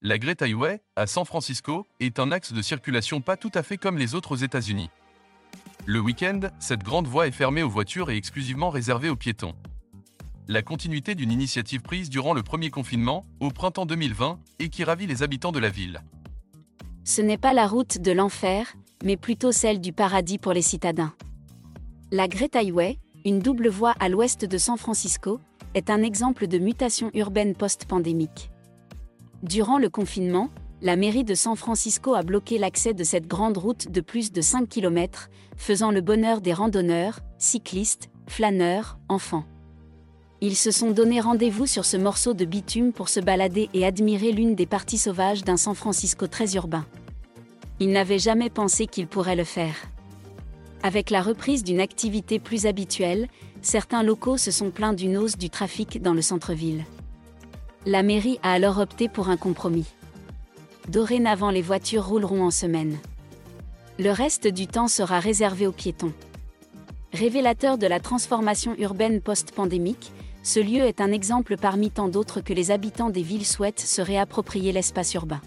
La Great Highway, à San Francisco, est un axe de circulation pas tout à fait comme les autres États-Unis. Le week-end, cette grande voie est fermée aux voitures et exclusivement réservée aux piétons. La continuité d'une initiative prise durant le premier confinement, au printemps 2020, et qui ravit les habitants de la ville. Ce n'est pas la route de l'enfer, mais plutôt celle du paradis pour les citadins. La Great Highway, une double voie à l'ouest de San Francisco, est un exemple de mutation urbaine post-pandémique. Durant le confinement, la mairie de San Francisco a bloqué l'accès de cette grande route de plus de 5 km, faisant le bonheur des randonneurs, cyclistes, flâneurs, enfants. Ils se sont donné rendez-vous sur ce morceau de bitume pour se balader et admirer l'une des parties sauvages d'un San Francisco très urbain. Ils n'avaient jamais pensé qu'ils pourraient le faire. Avec la reprise d'une activité plus habituelle, certains locaux se sont plaints d'une hausse du trafic dans le centre-ville. La mairie a alors opté pour un compromis. Dorénavant les voitures rouleront en semaine. Le reste du temps sera réservé aux piétons. Révélateur de la transformation urbaine post-pandémique, ce lieu est un exemple parmi tant d'autres que les habitants des villes souhaitent se réapproprier l'espace urbain.